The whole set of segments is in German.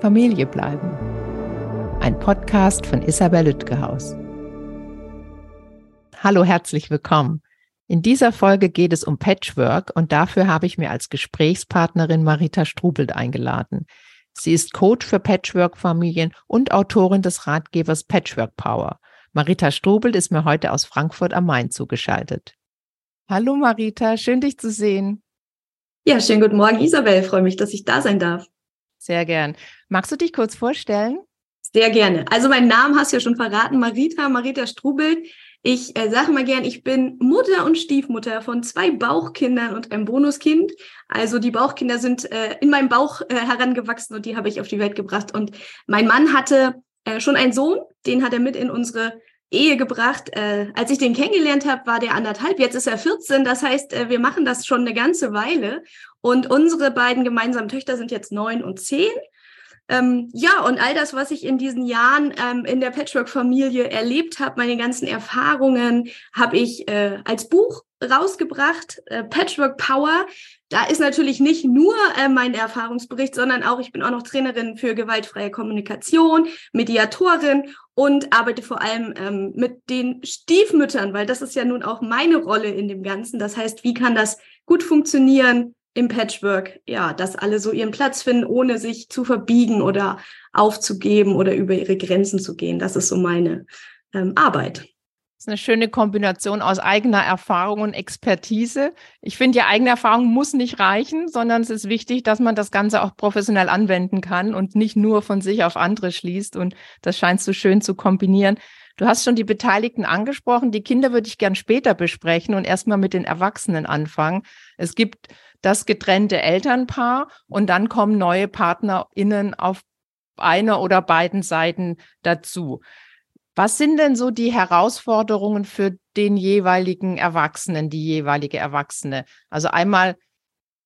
Familie bleiben. Ein Podcast von Isabel Lütgehaus. Hallo, herzlich willkommen. In dieser Folge geht es um Patchwork und dafür habe ich mir als Gesprächspartnerin Marita Strubelt eingeladen. Sie ist Coach für Patchwork-Familien und Autorin des Ratgebers Patchwork Power. Marita Strubelt ist mir heute aus Frankfurt am Main zugeschaltet. Hallo Marita, schön dich zu sehen. Ja, schönen guten Morgen, Isabel. Freue mich, dass ich da sein darf. Sehr gern. Magst du dich kurz vorstellen? Sehr gerne. Also meinen Namen hast du ja schon verraten, Marita, Marita Strubelt. Ich äh, sage mal gern, ich bin Mutter und Stiefmutter von zwei Bauchkindern und einem Bonuskind. Also die Bauchkinder sind äh, in meinem Bauch äh, herangewachsen und die habe ich auf die Welt gebracht. Und mein Mann hatte äh, schon einen Sohn, den hat er mit in unsere Ehe gebracht. Äh, als ich den kennengelernt habe, war der anderthalb. Jetzt ist er 14. Das heißt, äh, wir machen das schon eine ganze Weile. Und unsere beiden gemeinsamen Töchter sind jetzt neun und zehn. Ähm, ja, und all das, was ich in diesen Jahren ähm, in der Patchwork-Familie erlebt habe, meine ganzen Erfahrungen, habe ich äh, als Buch rausgebracht, äh, Patchwork Power. Da ist natürlich nicht nur äh, mein Erfahrungsbericht, sondern auch, ich bin auch noch Trainerin für gewaltfreie Kommunikation, Mediatorin und arbeite vor allem ähm, mit den Stiefmüttern, weil das ist ja nun auch meine Rolle in dem Ganzen. Das heißt, wie kann das gut funktionieren? Im Patchwork, ja, dass alle so ihren Platz finden, ohne sich zu verbiegen oder aufzugeben oder über ihre Grenzen zu gehen. Das ist so meine ähm, Arbeit. Das ist eine schöne Kombination aus eigener Erfahrung und Expertise. Ich finde, ja, eigene Erfahrung muss nicht reichen, sondern es ist wichtig, dass man das Ganze auch professionell anwenden kann und nicht nur von sich auf andere schließt. Und das scheint so schön zu kombinieren. Du hast schon die Beteiligten angesprochen. Die Kinder würde ich gern später besprechen und erstmal mit den Erwachsenen anfangen. Es gibt das getrennte Elternpaar und dann kommen neue PartnerInnen auf einer oder beiden Seiten dazu. Was sind denn so die Herausforderungen für den jeweiligen Erwachsenen, die jeweilige Erwachsene? Also einmal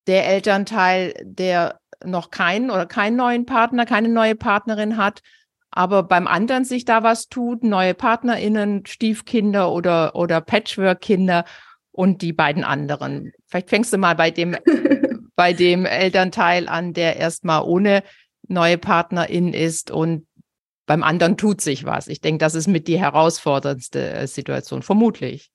der Elternteil, der noch keinen oder keinen neuen Partner, keine neue Partnerin hat, aber beim anderen sich da was tut, neue PartnerInnen, Stiefkinder oder, oder Patchwork-Kinder und die beiden anderen. Vielleicht fängst du mal bei dem, bei dem Elternteil an, der erstmal ohne neue Partnerin ist und beim anderen tut sich was. Ich denke, das ist mit die herausforderndste äh, Situation, vermutlich.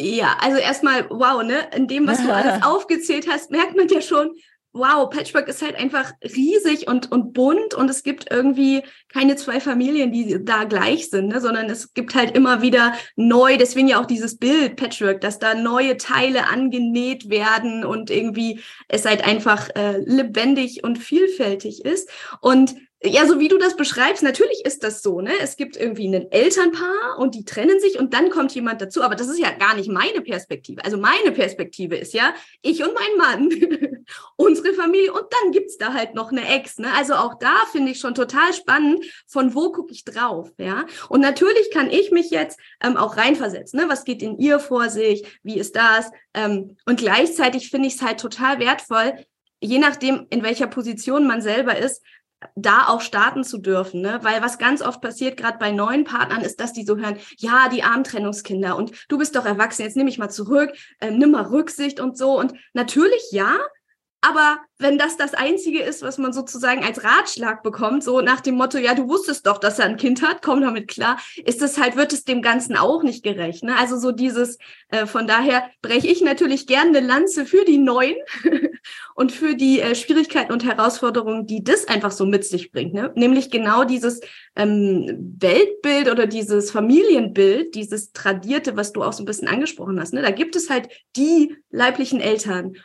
Ja, also erstmal, wow, ne? In dem, was du alles aufgezählt hast, merkt man ja schon, wow, Patchwork ist halt einfach riesig und, und bunt und es gibt irgendwie keine zwei Familien, die da gleich sind, ne? sondern es gibt halt immer wieder neu, deswegen ja auch dieses Bild Patchwork, dass da neue Teile angenäht werden und irgendwie es halt einfach äh, lebendig und vielfältig ist. Und ja, so wie du das beschreibst, natürlich ist das so, ne? Es gibt irgendwie ein Elternpaar und die trennen sich und dann kommt jemand dazu. Aber das ist ja gar nicht meine Perspektive. Also meine Perspektive ist ja, ich und mein Mann, unsere Familie und dann gibt's da halt noch eine Ex, ne? Also auch da finde ich schon total spannend, von wo gucke ich drauf, ja? Und natürlich kann ich mich jetzt ähm, auch reinversetzen, ne? Was geht in ihr vor sich? Wie ist das? Ähm, und gleichzeitig finde ich es halt total wertvoll, je nachdem, in welcher Position man selber ist, da auch starten zu dürfen, ne? Weil was ganz oft passiert, gerade bei neuen Partnern, ist, dass die so hören, ja, die armen Trennungskinder und du bist doch erwachsen, jetzt nehme ich mal zurück, äh, nimm mal Rücksicht und so. Und natürlich ja, aber wenn das das Einzige ist, was man sozusagen als Ratschlag bekommt, so nach dem Motto, ja, du wusstest doch, dass er ein Kind hat, komm damit klar, ist es halt, wird es dem Ganzen auch nicht gerecht. Ne? Also so dieses, äh, von daher breche ich natürlich gerne eine Lanze für die Neuen und für die äh, Schwierigkeiten und Herausforderungen, die das einfach so mit sich bringt. Ne? Nämlich genau dieses ähm, Weltbild oder dieses Familienbild, dieses Tradierte, was du auch so ein bisschen angesprochen hast. Ne? Da gibt es halt die leiblichen Eltern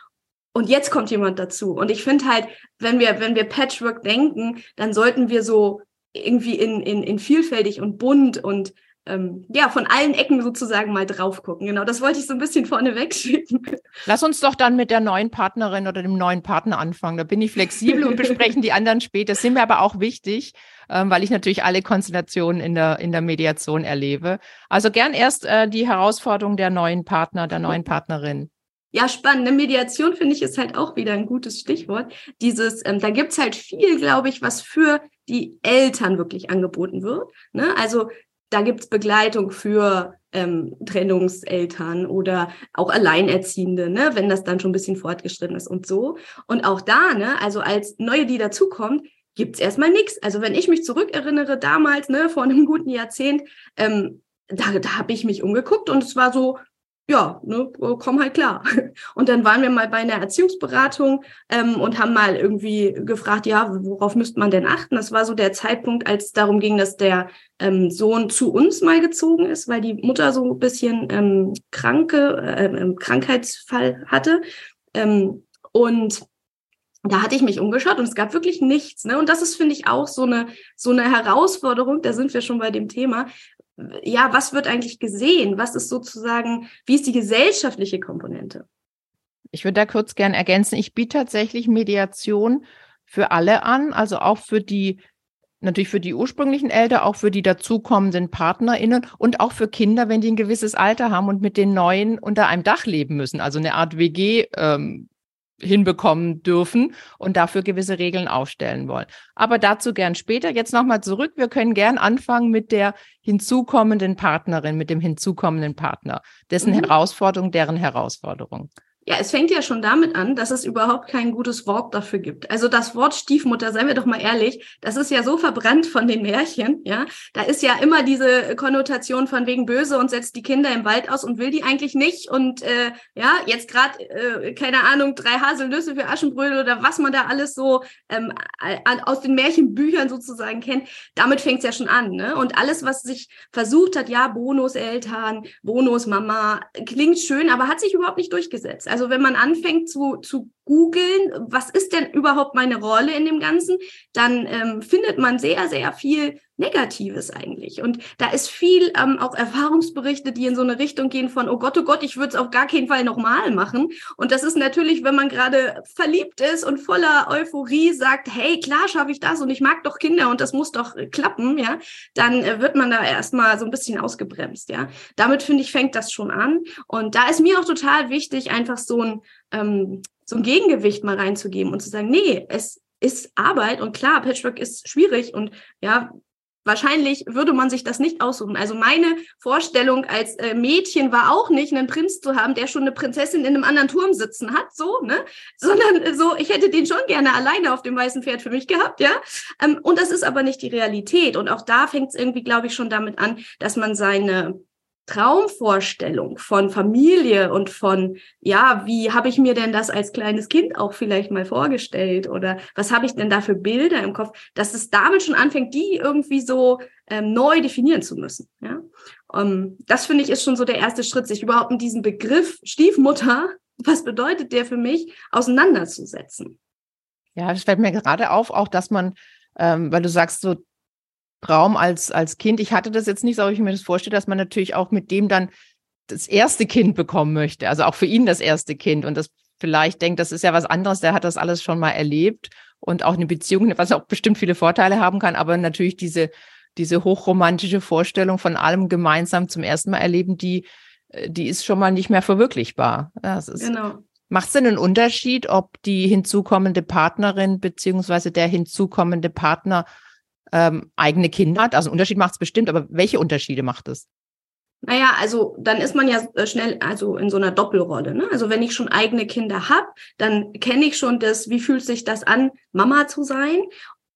und jetzt kommt jemand dazu. Und ich finde halt, wenn wir, wenn wir Patchwork denken, dann sollten wir so irgendwie in, in, in vielfältig und bunt und ähm, ja, von allen Ecken sozusagen mal drauf gucken. Genau, das wollte ich so ein bisschen vorne wegschicken. Lass uns doch dann mit der neuen Partnerin oder dem neuen Partner anfangen. Da bin ich flexibel und besprechen die anderen später. Das sind mir aber auch wichtig, ähm, weil ich natürlich alle Konstellationen in der, in der Mediation erlebe. Also gern erst äh, die Herausforderung der neuen Partner, der neuen Partnerin. Ja, spannend. Eine Mediation finde ich ist halt auch wieder ein gutes Stichwort. Dieses, ähm, da gibt's halt viel, glaube ich, was für die Eltern wirklich angeboten wird. Ne? Also da gibt's Begleitung für ähm, Trennungseltern oder auch Alleinerziehende, ne, wenn das dann schon ein bisschen fortgeschritten ist und so. Und auch da, ne, also als neue, die dazukommt, gibt's erstmal nichts. Also wenn ich mich zurückerinnere, damals, ne, vor einem guten Jahrzehnt, ähm, da, da habe ich mich umgeguckt und es war so, ja, ne, komm halt klar. Und dann waren wir mal bei einer Erziehungsberatung ähm, und haben mal irgendwie gefragt, ja, worauf müsste man denn achten? Das war so der Zeitpunkt, als es darum ging, dass der ähm, Sohn zu uns mal gezogen ist, weil die Mutter so ein bisschen ähm, kranke, äh, Krankheitsfall hatte. Ähm, und da hatte ich mich umgeschaut und es gab wirklich nichts. Ne? Und das ist, finde ich, auch so eine, so eine Herausforderung, da sind wir schon bei dem Thema. Ja, was wird eigentlich gesehen? Was ist sozusagen, wie ist die gesellschaftliche Komponente? Ich würde da kurz gern ergänzen. Ich biete tatsächlich Mediation für alle an, also auch für die, natürlich für die ursprünglichen Eltern, auch für die dazukommenden PartnerInnen und auch für Kinder, wenn die ein gewisses Alter haben und mit den Neuen unter einem Dach leben müssen. Also eine Art WG ähm, hinbekommen dürfen und dafür gewisse Regeln aufstellen wollen. Aber dazu gern später. Jetzt nochmal zurück. Wir können gern anfangen mit der hinzukommenden Partnerin, mit dem hinzukommenden Partner, dessen mhm. Herausforderung, deren Herausforderung. Ja, es fängt ja schon damit an, dass es überhaupt kein gutes Wort dafür gibt. Also das Wort Stiefmutter, seien wir doch mal ehrlich, das ist ja so verbrannt von den Märchen, ja. Da ist ja immer diese Konnotation von wegen böse und setzt die Kinder im Wald aus und will die eigentlich nicht. Und äh, ja, jetzt gerade, äh, keine Ahnung, drei Haselnüsse für Aschenbrödel oder was man da alles so ähm, aus den Märchenbüchern sozusagen kennt, damit fängt es ja schon an. Ne? Und alles, was sich versucht hat, ja, Bonuseltern, Bonusmama, klingt schön, aber hat sich überhaupt nicht durchgesetzt. Also wenn man anfängt zu, zu googeln, was ist denn überhaupt meine Rolle in dem Ganzen, dann ähm, findet man sehr, sehr viel Negatives eigentlich. Und da ist viel ähm, auch Erfahrungsberichte, die in so eine Richtung gehen von, oh Gott, oh Gott, ich würde es auf gar keinen Fall nochmal machen. Und das ist natürlich, wenn man gerade verliebt ist und voller Euphorie sagt, hey, klar schaffe ich das und ich mag doch Kinder und das muss doch äh, klappen, ja, dann äh, wird man da erstmal so ein bisschen ausgebremst, ja. Damit finde ich, fängt das schon an. Und da ist mir auch total wichtig, einfach so ein, ähm, so ein Gegengewicht mal reinzugeben und zu sagen, nee, es ist Arbeit und klar, Patchwork ist schwierig und ja, wahrscheinlich würde man sich das nicht aussuchen. Also meine Vorstellung als äh, Mädchen war auch nicht, einen Prinz zu haben, der schon eine Prinzessin in einem anderen Turm sitzen hat, so, ne? Sondern so, ich hätte den schon gerne alleine auf dem weißen Pferd für mich gehabt, ja? Ähm, und das ist aber nicht die Realität. Und auch da fängt es irgendwie, glaube ich, schon damit an, dass man seine Traumvorstellung von Familie und von, ja, wie habe ich mir denn das als kleines Kind auch vielleicht mal vorgestellt oder was habe ich denn da für Bilder im Kopf, dass es damit schon anfängt, die irgendwie so ähm, neu definieren zu müssen. Ja? Um, ähm, das finde ich ist schon so der erste Schritt, sich überhaupt mit diesem Begriff Stiefmutter, was bedeutet der für mich, auseinanderzusetzen. Ja, es fällt mir gerade auf, auch dass man, ähm, weil du sagst, so Traum als, als Kind. Ich hatte das jetzt nicht, aber ich mir das vorstelle, dass man natürlich auch mit dem dann das erste Kind bekommen möchte. Also auch für ihn das erste Kind und das vielleicht denkt, das ist ja was anderes, der hat das alles schon mal erlebt und auch eine Beziehung, was auch bestimmt viele Vorteile haben kann, aber natürlich diese, diese hochromantische Vorstellung von allem gemeinsam zum ersten Mal erleben, die, die ist schon mal nicht mehr verwirklichbar. Das ist, genau. Macht es denn einen Unterschied, ob die hinzukommende Partnerin beziehungsweise der hinzukommende Partner ähm, eigene Kinder hat? Also einen Unterschied macht es bestimmt, aber welche Unterschiede macht es? Naja, also dann ist man ja äh, schnell also in so einer Doppelrolle. Ne? Also wenn ich schon eigene Kinder habe, dann kenne ich schon das, wie fühlt sich das an, Mama zu sein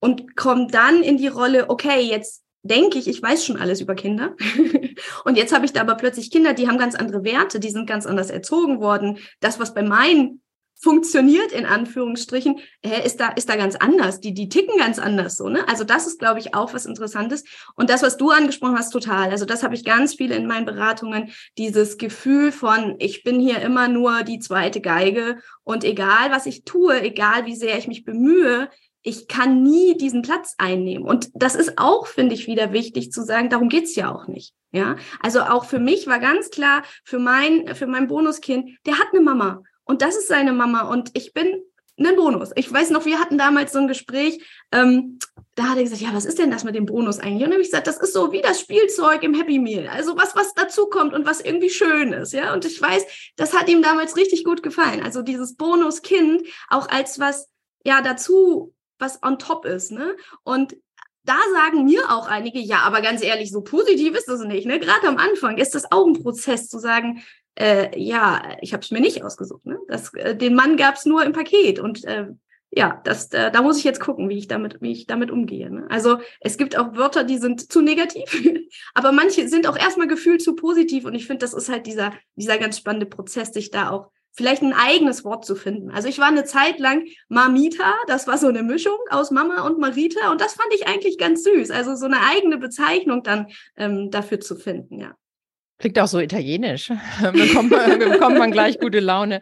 und komme dann in die Rolle, okay, jetzt denke ich, ich weiß schon alles über Kinder. und jetzt habe ich da aber plötzlich Kinder, die haben ganz andere Werte, die sind ganz anders erzogen worden. Das, was bei meinen funktioniert in Anführungsstrichen, ist da ist da ganz anders. Die die ticken ganz anders so, ne? Also das ist glaube ich auch was interessantes und das was du angesprochen hast total. Also das habe ich ganz viel in meinen Beratungen dieses Gefühl von ich bin hier immer nur die zweite Geige und egal was ich tue, egal wie sehr ich mich bemühe, ich kann nie diesen Platz einnehmen. Und das ist auch, finde ich, wieder wichtig zu sagen, darum geht's ja auch nicht. Ja, also auch für mich war ganz klar, für mein, für mein Bonuskind, der hat eine Mama. Und das ist seine Mama. Und ich bin ein Bonus. Ich weiß noch, wir hatten damals so ein Gespräch, ähm, da hat er gesagt, ja, was ist denn das mit dem Bonus eigentlich? Und dann habe ich gesagt, das ist so wie das Spielzeug im Happy Meal. Also was, was dazukommt und was irgendwie schön ist, ja. Und ich weiß, das hat ihm damals richtig gut gefallen. Also dieses Bonuskind auch als was, ja, dazu, was on top ist, ne? Und da sagen mir auch einige, ja, aber ganz ehrlich, so positiv ist das nicht. Ne? Gerade am Anfang ist das auch ein Prozess zu sagen, äh, ja, ich habe es mir nicht ausgesucht. Ne? Das, äh, den Mann gab es nur im Paket und äh, ja, das, äh, da muss ich jetzt gucken, wie ich damit, wie ich damit umgehe. Ne? Also es gibt auch Wörter, die sind zu negativ, aber manche sind auch erstmal gefühlt zu positiv. Und ich finde, das ist halt dieser, dieser ganz spannende Prozess, sich da auch vielleicht ein eigenes Wort zu finden. Also ich war eine Zeit lang Mamita, das war so eine Mischung aus Mama und Marita und das fand ich eigentlich ganz süß. Also so eine eigene Bezeichnung dann ähm, dafür zu finden, ja. Klingt auch so italienisch. bekommt, man, bekommt man gleich gute Laune.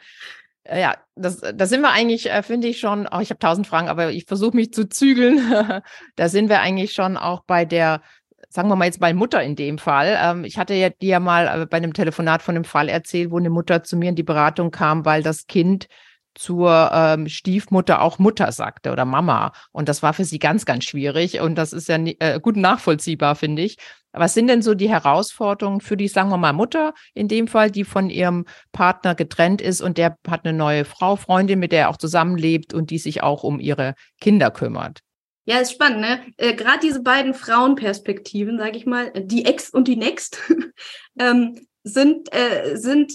Äh, ja, das, da sind wir eigentlich, äh, finde ich schon, oh, ich habe tausend Fragen, aber ich versuche mich zu zügeln. da sind wir eigentlich schon auch bei der, sagen wir mal jetzt bei Mutter in dem Fall. Ähm, ich hatte ja dir ja mal äh, bei einem Telefonat von einem Fall erzählt, wo eine Mutter zu mir in die Beratung kam, weil das Kind zur ähm, Stiefmutter auch Mutter sagte oder Mama. Und das war für sie ganz, ganz schwierig. Und das ist ja äh, gut nachvollziehbar, finde ich. Was sind denn so die Herausforderungen für die, sagen wir mal, Mutter in dem Fall, die von ihrem Partner getrennt ist und der hat eine neue Frau, Freundin, mit der er auch zusammenlebt und die sich auch um ihre Kinder kümmert? Ja, ist spannend, ne? Äh, Gerade diese beiden Frauenperspektiven, sage ich mal, die Ex und die Next, ähm, sind, äh, sind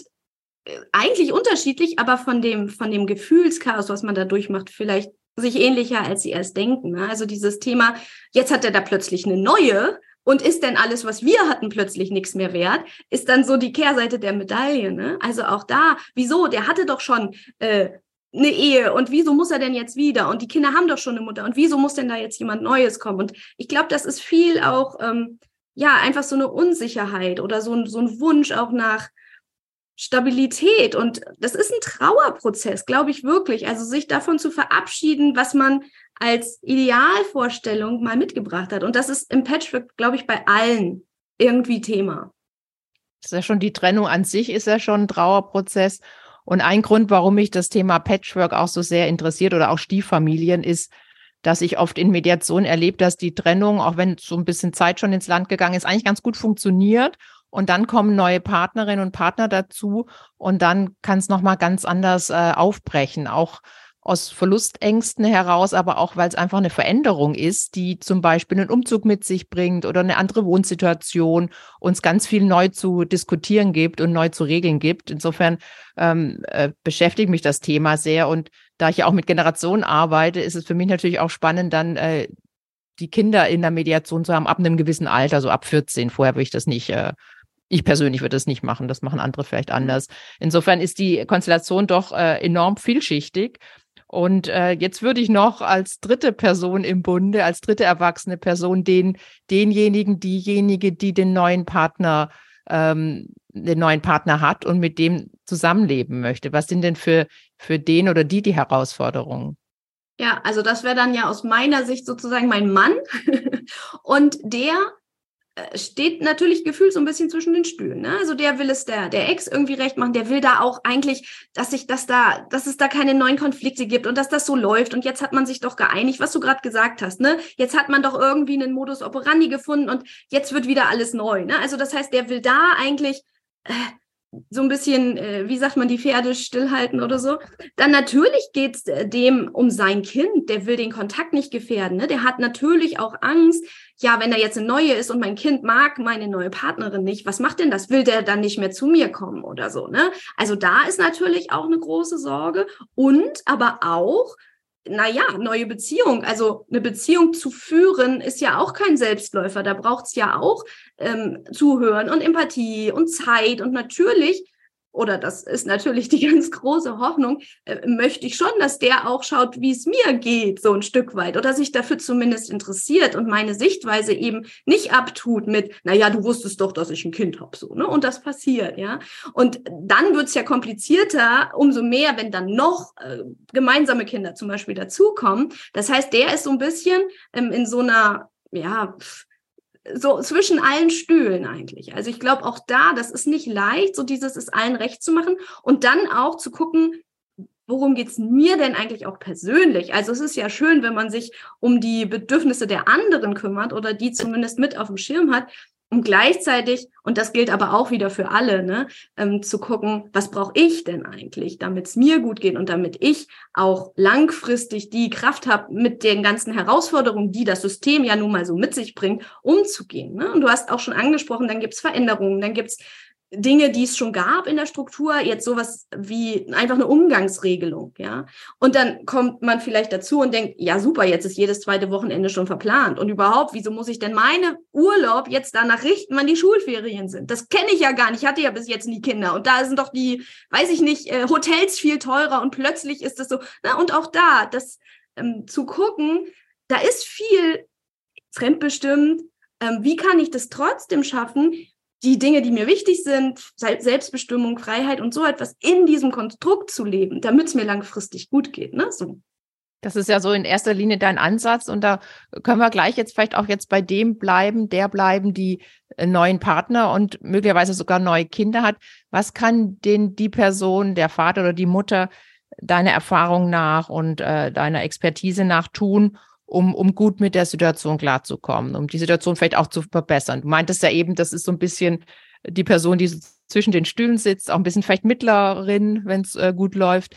eigentlich unterschiedlich, aber von dem, von dem Gefühlschaos, was man da durchmacht, vielleicht sich ähnlicher, als sie erst denken. Ne? Also dieses Thema, jetzt hat er da plötzlich eine neue und ist denn alles, was wir hatten, plötzlich nichts mehr wert? Ist dann so die Kehrseite der Medaille. Ne? Also auch da, wieso? Der hatte doch schon äh, eine Ehe und wieso muss er denn jetzt wieder? Und die Kinder haben doch schon eine Mutter und wieso muss denn da jetzt jemand Neues kommen? Und ich glaube, das ist viel auch, ähm, ja, einfach so eine Unsicherheit oder so ein, so ein Wunsch auch nach Stabilität. Und das ist ein Trauerprozess, glaube ich wirklich. Also sich davon zu verabschieden, was man als Idealvorstellung mal mitgebracht hat. Und das ist im Patchwork, glaube ich, bei allen irgendwie Thema. Das ist ja schon die Trennung an sich, ist ja schon ein Trauerprozess. Und ein Grund, warum mich das Thema Patchwork auch so sehr interessiert oder auch Stieffamilien, ist, dass ich oft in Mediation erlebe, dass die Trennung, auch wenn so ein bisschen Zeit schon ins Land gegangen ist, eigentlich ganz gut funktioniert. Und dann kommen neue Partnerinnen und Partner dazu und dann kann es nochmal ganz anders äh, aufbrechen. Auch aus Verlustängsten heraus, aber auch, weil es einfach eine Veränderung ist, die zum Beispiel einen Umzug mit sich bringt oder eine andere Wohnsituation, uns ganz viel neu zu diskutieren gibt und neu zu regeln gibt. Insofern ähm, äh, beschäftigt mich das Thema sehr. Und da ich ja auch mit Generationen arbeite, ist es für mich natürlich auch spannend, dann äh, die Kinder in der Mediation zu haben, ab einem gewissen Alter, so ab 14. Vorher würde ich das nicht äh, ich persönlich würde das nicht machen, das machen andere vielleicht anders. Insofern ist die Konstellation doch äh, enorm vielschichtig. Und äh, jetzt würde ich noch als dritte Person im Bunde, als dritte erwachsene Person, den, denjenigen, diejenige, die den neuen Partner, ähm, den neuen Partner hat und mit dem zusammenleben möchte. Was sind denn für, für den oder die die Herausforderungen? Ja, also das wäre dann ja aus meiner Sicht sozusagen mein Mann. und der steht natürlich gefühlt so ein bisschen zwischen den Stühlen. Ne? Also der will es der, der Ex irgendwie recht machen, der will da auch eigentlich, dass sich das da, dass es da keine neuen Konflikte gibt und dass das so läuft. Und jetzt hat man sich doch geeinigt, was du gerade gesagt hast, ne? Jetzt hat man doch irgendwie einen Modus operandi gefunden und jetzt wird wieder alles neu. Ne? Also das heißt, der will da eigentlich äh, so ein bisschen, äh, wie sagt man, die Pferde stillhalten oder so. Dann natürlich geht es äh, dem um sein Kind, der will den Kontakt nicht gefährden. Ne? Der hat natürlich auch Angst, ja, wenn da jetzt eine neue ist und mein Kind mag meine neue Partnerin nicht, was macht denn das? Will der dann nicht mehr zu mir kommen oder so? Ne? Also da ist natürlich auch eine große Sorge und aber auch, naja, neue Beziehung. Also eine Beziehung zu führen ist ja auch kein Selbstläufer. Da braucht es ja auch ähm, Zuhören und Empathie und Zeit. Und natürlich oder das ist natürlich die ganz große Hoffnung, äh, möchte ich schon, dass der auch schaut, wie es mir geht, so ein Stück weit, oder sich dafür zumindest interessiert und meine Sichtweise eben nicht abtut mit, na ja, du wusstest doch, dass ich ein Kind habe, so, ne? Und das passiert, ja. Und dann wird's ja komplizierter, umso mehr, wenn dann noch äh, gemeinsame Kinder zum Beispiel dazukommen. Das heißt, der ist so ein bisschen ähm, in so einer, ja, pff, so zwischen allen Stühlen eigentlich. Also ich glaube auch da, das ist nicht leicht, so dieses ist allen recht zu machen und dann auch zu gucken, worum geht's mir denn eigentlich auch persönlich? Also es ist ja schön, wenn man sich um die Bedürfnisse der anderen kümmert oder die zumindest mit auf dem Schirm hat um gleichzeitig, und das gilt aber auch wieder für alle, ne, ähm, zu gucken, was brauche ich denn eigentlich, damit es mir gut geht und damit ich auch langfristig die Kraft habe, mit den ganzen Herausforderungen, die das System ja nun mal so mit sich bringt, umzugehen. Ne? Und du hast auch schon angesprochen, dann gibt es Veränderungen, dann gibt es Dinge, die es schon gab in der Struktur, jetzt sowas wie einfach eine Umgangsregelung, ja. Und dann kommt man vielleicht dazu und denkt, ja super, jetzt ist jedes zweite Wochenende schon verplant. Und überhaupt, wieso muss ich denn meine Urlaub jetzt danach richten, wann die Schulferien sind? Das kenne ich ja gar nicht. Ich hatte ja bis jetzt nie Kinder. Und da sind doch die, weiß ich nicht, äh, Hotels viel teurer und plötzlich ist es so. Na, und auch da, das ähm, zu gucken, da ist viel fremdbestimmt. Ähm, wie kann ich das trotzdem schaffen, die Dinge, die mir wichtig sind, Selbstbestimmung, Freiheit und so etwas in diesem Konstrukt zu leben, damit es mir langfristig gut geht. Ne? So. Das ist ja so in erster Linie dein Ansatz und da können wir gleich jetzt vielleicht auch jetzt bei dem bleiben, der bleiben, die äh, neuen Partner und möglicherweise sogar neue Kinder hat. Was kann denn die Person, der Vater oder die Mutter deiner Erfahrung nach und äh, deiner Expertise nach tun, um, um gut mit der Situation klarzukommen, um die Situation vielleicht auch zu verbessern. Du meintest ja eben, das ist so ein bisschen die Person, die zwischen den Stühlen sitzt, auch ein bisschen vielleicht Mittlerin, wenn es äh, gut läuft.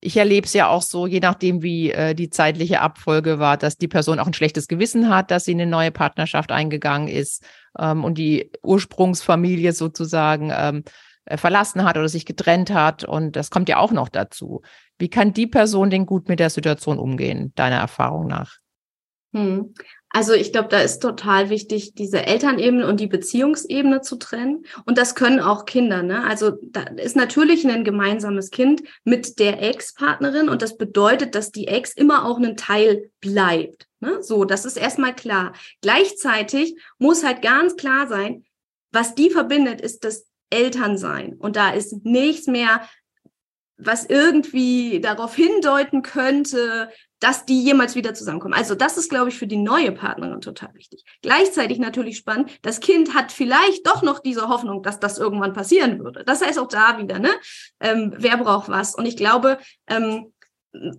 Ich erlebe es ja auch so, je nachdem, wie äh, die zeitliche Abfolge war, dass die Person auch ein schlechtes Gewissen hat, dass sie in eine neue Partnerschaft eingegangen ist ähm, und die Ursprungsfamilie sozusagen ähm, äh, verlassen hat oder sich getrennt hat. Und das kommt ja auch noch dazu. Wie kann die Person denn gut mit der Situation umgehen, deiner Erfahrung nach? Hm. Also ich glaube, da ist total wichtig, diese Elternebene und die Beziehungsebene zu trennen. Und das können auch Kinder. Ne? Also da ist natürlich ein gemeinsames Kind mit der Ex-Partnerin und das bedeutet, dass die Ex immer auch ein Teil bleibt. Ne? So, das ist erstmal klar. Gleichzeitig muss halt ganz klar sein, was die verbindet, ist das Elternsein. Und da ist nichts mehr was irgendwie darauf hindeuten könnte, dass die jemals wieder zusammenkommen. Also das ist, glaube ich, für die neue Partnerin total wichtig. Gleichzeitig natürlich spannend, das Kind hat vielleicht doch noch diese Hoffnung, dass das irgendwann passieren würde. Das heißt auch da wieder, ne? Ähm, wer braucht was? Und ich glaube, ähm,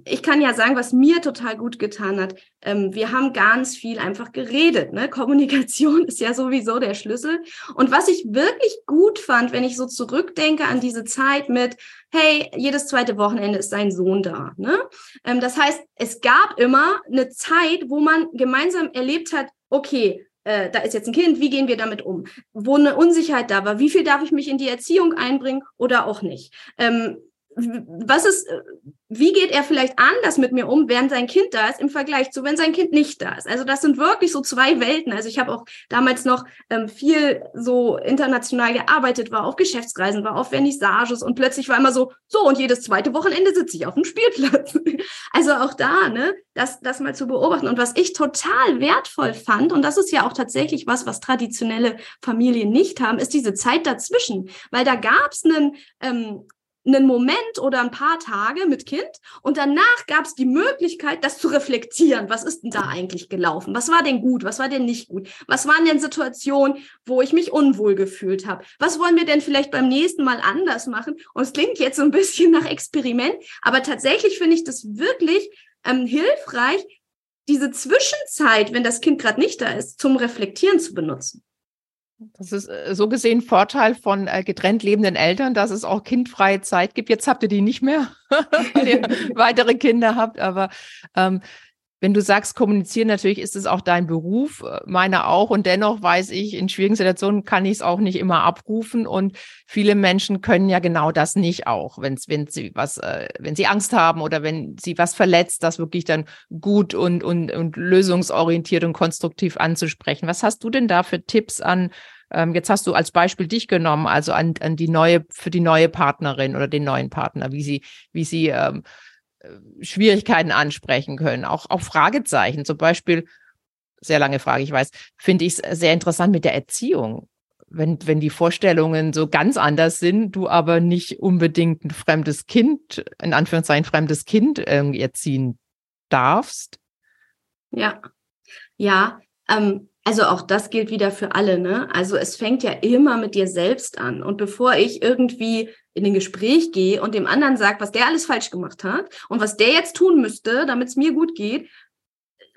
ich kann ja sagen, was mir total gut getan hat. Ähm, wir haben ganz viel einfach geredet. Ne? Kommunikation ist ja sowieso der Schlüssel. Und was ich wirklich gut fand, wenn ich so zurückdenke an diese Zeit mit, hey, jedes zweite Wochenende ist sein Sohn da. Ne? Ähm, das heißt, es gab immer eine Zeit, wo man gemeinsam erlebt hat, okay, äh, da ist jetzt ein Kind, wie gehen wir damit um? Wo eine Unsicherheit da war, wie viel darf ich mich in die Erziehung einbringen oder auch nicht? Ähm, was ist, äh, wie geht er vielleicht anders mit mir um, während sein Kind da ist, im Vergleich zu, wenn sein Kind nicht da ist? Also das sind wirklich so zwei Welten. Also ich habe auch damals noch ähm, viel so international gearbeitet, war auf Geschäftsreisen, war auf Vernissages und plötzlich war immer so, so und jedes zweite Wochenende sitze ich auf dem Spielplatz. also auch da, ne, das, das mal zu beobachten. Und was ich total wertvoll fand, und das ist ja auch tatsächlich was, was traditionelle Familien nicht haben, ist diese Zeit dazwischen. Weil da gab es einen ähm, einen Moment oder ein paar Tage mit Kind und danach gab es die Möglichkeit, das zu reflektieren. Was ist denn da eigentlich gelaufen? Was war denn gut? Was war denn nicht gut? Was waren denn Situationen, wo ich mich unwohl gefühlt habe? Was wollen wir denn vielleicht beim nächsten Mal anders machen? Und es klingt jetzt so ein bisschen nach Experiment, aber tatsächlich finde ich das wirklich ähm, hilfreich, diese Zwischenzeit, wenn das Kind gerade nicht da ist, zum Reflektieren zu benutzen. Das ist äh, so gesehen Vorteil von äh, getrennt lebenden Eltern, dass es auch kindfreie Zeit gibt. Jetzt habt ihr die nicht mehr, weil ihr weitere Kinder habt. Aber ähm, wenn du sagst, kommunizieren, natürlich ist es auch dein Beruf, äh, meiner auch. Und dennoch weiß ich, in schwierigen Situationen kann ich es auch nicht immer abrufen. Und viele Menschen können ja genau das nicht auch, wenn, wenn sie was, äh, wenn sie Angst haben oder wenn sie was verletzt, das wirklich dann gut und, und, und lösungsorientiert und konstruktiv anzusprechen. Was hast du denn da für Tipps an ähm, jetzt hast du als Beispiel dich genommen, also an, an die neue, für die neue Partnerin oder den neuen Partner, wie sie, wie sie ähm, äh, Schwierigkeiten ansprechen können, auch, auch Fragezeichen, zum Beispiel, sehr lange Frage, ich weiß, finde ich es sehr interessant mit der Erziehung. Wenn, wenn die Vorstellungen so ganz anders sind, du aber nicht unbedingt ein fremdes Kind, in Anführungszeichen fremdes Kind irgendwie erziehen darfst. Ja, ja, ähm, also auch das gilt wieder für alle, ne? Also es fängt ja immer mit dir selbst an. Und bevor ich irgendwie in ein Gespräch gehe und dem anderen sage, was der alles falsch gemacht hat und was der jetzt tun müsste, damit es mir gut geht,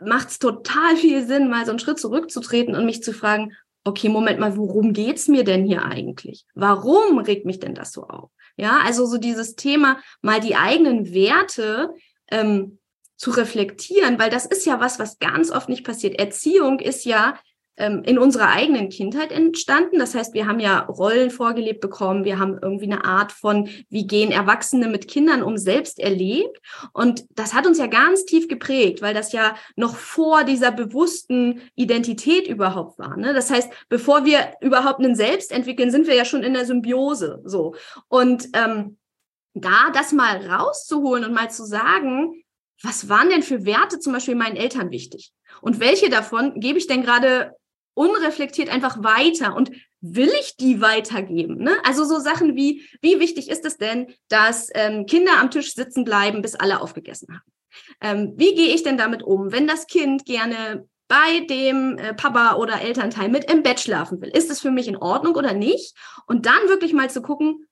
macht es total viel Sinn, mal so einen Schritt zurückzutreten und mich zu fragen, okay, Moment mal, worum geht's mir denn hier eigentlich? Warum regt mich denn das so auf? Ja, also so dieses Thema, mal die eigenen Werte ähm, zu reflektieren, weil das ist ja was, was ganz oft nicht passiert. Erziehung ist ja ähm, in unserer eigenen Kindheit entstanden. Das heißt, wir haben ja Rollen vorgelebt bekommen, wir haben irgendwie eine Art von, wie gehen Erwachsene mit Kindern um selbst erlebt. Und das hat uns ja ganz tief geprägt, weil das ja noch vor dieser bewussten Identität überhaupt war. Ne? Das heißt, bevor wir überhaupt einen Selbst entwickeln, sind wir ja schon in der Symbiose. So. Und ähm, da das mal rauszuholen und mal zu sagen, was waren denn für Werte zum Beispiel meinen Eltern wichtig? Und welche davon gebe ich denn gerade unreflektiert einfach weiter? Und will ich die weitergeben? Ne? Also so Sachen wie, wie wichtig ist es denn, dass ähm, Kinder am Tisch sitzen bleiben, bis alle aufgegessen haben? Ähm, wie gehe ich denn damit um, wenn das Kind gerne bei dem äh, Papa oder Elternteil mit im Bett schlafen will? Ist es für mich in Ordnung oder nicht? Und dann wirklich mal zu gucken,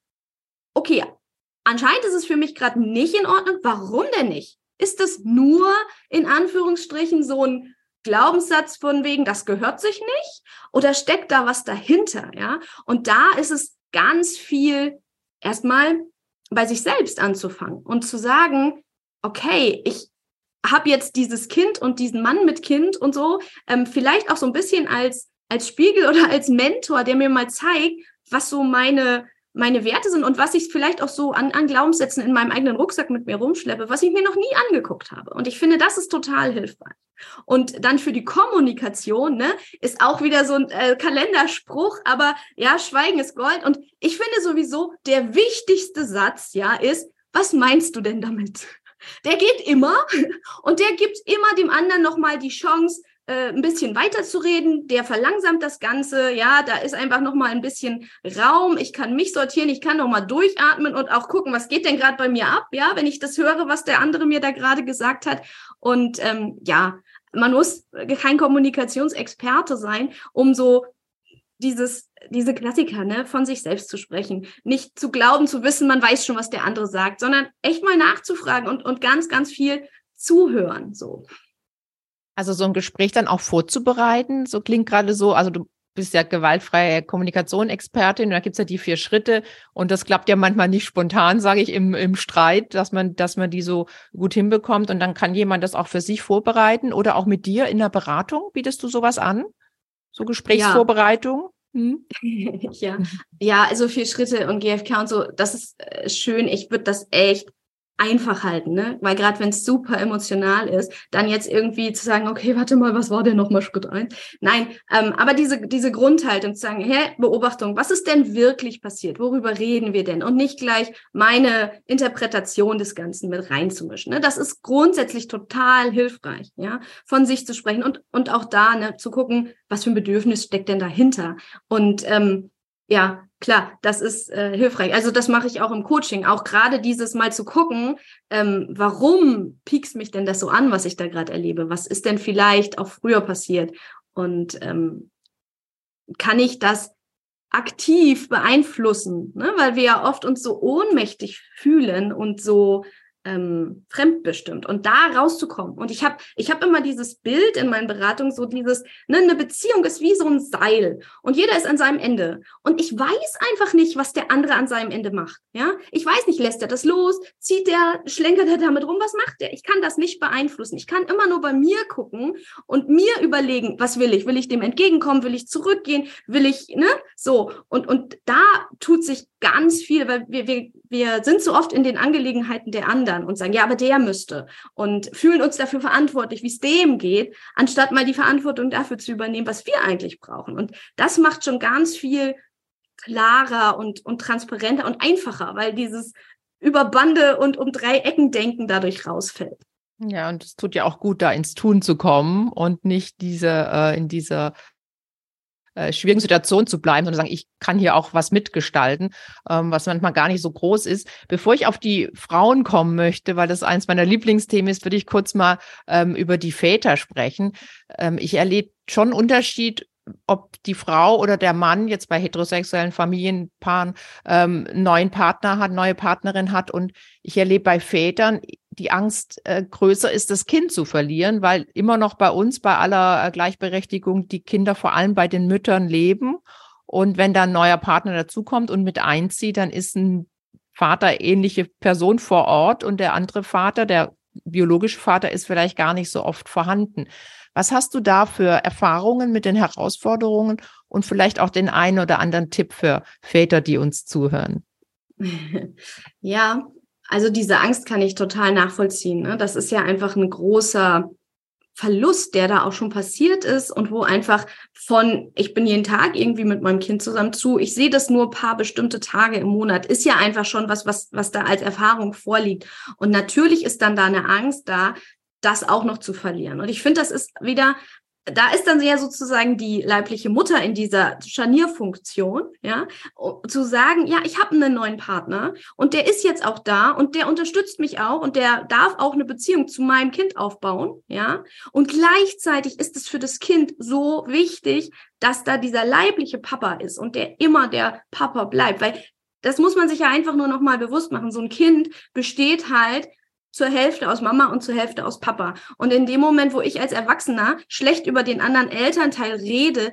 okay, anscheinend ist es für mich gerade nicht in Ordnung. Warum denn nicht? Ist es nur in Anführungsstrichen so ein Glaubenssatz von wegen, das gehört sich nicht? Oder steckt da was dahinter? Ja. Und da ist es ganz viel erstmal bei sich selbst anzufangen und zu sagen, okay, ich habe jetzt dieses Kind und diesen Mann mit Kind und so, ähm, vielleicht auch so ein bisschen als, als Spiegel oder als Mentor, der mir mal zeigt, was so meine meine Werte sind und was ich vielleicht auch so an, an Glaubenssätzen in meinem eigenen Rucksack mit mir rumschleppe, was ich mir noch nie angeguckt habe. Und ich finde, das ist total hilfreich. Und dann für die Kommunikation, ne, ist auch wieder so ein äh, Kalenderspruch, aber ja, Schweigen ist Gold. Und ich finde sowieso, der wichtigste Satz, ja, ist, was meinst du denn damit? Der geht immer und der gibt immer dem anderen nochmal die Chance, äh, ein bisschen weiterzureden, der verlangsamt das Ganze, ja, da ist einfach noch mal ein bisschen Raum, ich kann mich sortieren, ich kann noch mal durchatmen und auch gucken, was geht denn gerade bei mir ab, ja, wenn ich das höre, was der andere mir da gerade gesagt hat und ähm, ja, man muss kein Kommunikationsexperte sein, um so dieses, diese Klassiker ne, von sich selbst zu sprechen. Nicht zu glauben, zu wissen, man weiß schon, was der andere sagt, sondern echt mal nachzufragen und, und ganz, ganz viel zuhören. So. Also so ein Gespräch dann auch vorzubereiten, so klingt gerade so, also du bist ja gewaltfreie Kommunikation-Expertin, da gibt's ja die vier Schritte und das klappt ja manchmal nicht spontan, sage ich, im, im Streit, dass man, dass man die so gut hinbekommt und dann kann jemand das auch für sich vorbereiten oder auch mit dir in der Beratung, bietest du sowas an? So Gesprächsvorbereitung? Ja. Hm? ja. ja, also vier Schritte und GFK und so, das ist äh, schön. Ich würde das echt einfach halten, ne? Weil gerade wenn es super emotional ist, dann jetzt irgendwie zu sagen, okay, warte mal, was war denn nochmal Schritt eins? Nein, ähm, aber diese, diese Grundhaltung zu sagen, hä, Beobachtung, was ist denn wirklich passiert? Worüber reden wir denn? Und nicht gleich meine Interpretation des Ganzen mit reinzumischen. Ne? Das ist grundsätzlich total hilfreich, ja, von sich zu sprechen und, und auch da ne, zu gucken, was für ein Bedürfnis steckt denn dahinter? Und ähm, ja, klar, das ist äh, hilfreich. Also das mache ich auch im Coaching, auch gerade dieses Mal zu gucken, ähm, warum piekst mich denn das so an, was ich da gerade erlebe? Was ist denn vielleicht auch früher passiert? Und ähm, kann ich das aktiv beeinflussen? Ne? Weil wir ja oft uns so ohnmächtig fühlen und so ähm, fremdbestimmt und da rauszukommen. Und ich habe ich hab immer dieses Bild in meinen Beratungen, so dieses, ne, eine Beziehung ist wie so ein Seil und jeder ist an seinem Ende. Und ich weiß einfach nicht, was der andere an seinem Ende macht. Ja, ich weiß nicht, lässt er das los, zieht der, schlenkert er damit rum, was macht er? Ich kann das nicht beeinflussen. Ich kann immer nur bei mir gucken und mir überlegen, was will ich? Will ich dem entgegenkommen? Will ich zurückgehen? Will ich, ne? So. Und, und da tut sich ganz viel, weil wir, wir, wir sind so oft in den Angelegenheiten der anderen und sagen, ja, aber der müsste und fühlen uns dafür verantwortlich, wie es dem geht, anstatt mal die Verantwortung dafür zu übernehmen, was wir eigentlich brauchen. Und das macht schon ganz viel klarer und, und transparenter und einfacher, weil dieses über Bande und um drei Ecken denken dadurch rausfällt. Ja, und es tut ja auch gut, da ins Tun zu kommen und nicht diese äh, in dieser äh, schwierigen Situation zu bleiben, sondern sagen, ich kann hier auch was mitgestalten, ähm, was manchmal gar nicht so groß ist. Bevor ich auf die Frauen kommen möchte, weil das eins meiner Lieblingsthemen ist, würde ich kurz mal ähm, über die Väter sprechen. Ähm, ich erlebe schon Unterschied ob die Frau oder der Mann jetzt bei heterosexuellen Familienpaaren ähm, neuen Partner hat, neue Partnerin hat. Und ich erlebe bei Vätern die Angst äh, größer ist, das Kind zu verlieren, weil immer noch bei uns, bei aller äh, Gleichberechtigung, die Kinder vor allem bei den Müttern leben. Und wenn da ein neuer Partner dazukommt und mit einzieht, dann ist ein Vater ähnliche Person vor Ort und der andere Vater, der biologische Vater, ist vielleicht gar nicht so oft vorhanden. Was hast du da für Erfahrungen mit den Herausforderungen und vielleicht auch den einen oder anderen Tipp für Väter, die uns zuhören? Ja, also diese Angst kann ich total nachvollziehen. Ne? Das ist ja einfach ein großer Verlust, der da auch schon passiert ist und wo einfach von, ich bin jeden Tag irgendwie mit meinem Kind zusammen zu, ich sehe das nur paar bestimmte Tage im Monat, ist ja einfach schon was, was, was da als Erfahrung vorliegt. Und natürlich ist dann da eine Angst da, das auch noch zu verlieren. Und ich finde, das ist wieder da ist dann ja sozusagen die leibliche Mutter in dieser Scharnierfunktion, ja, zu sagen, ja, ich habe einen neuen Partner und der ist jetzt auch da und der unterstützt mich auch und der darf auch eine Beziehung zu meinem Kind aufbauen, ja. Und gleichzeitig ist es für das Kind so wichtig, dass da dieser leibliche Papa ist und der immer der Papa bleibt, weil das muss man sich ja einfach nur noch mal bewusst machen. So ein Kind besteht halt zur Hälfte aus Mama und zur Hälfte aus Papa. Und in dem Moment, wo ich als Erwachsener schlecht über den anderen Elternteil rede,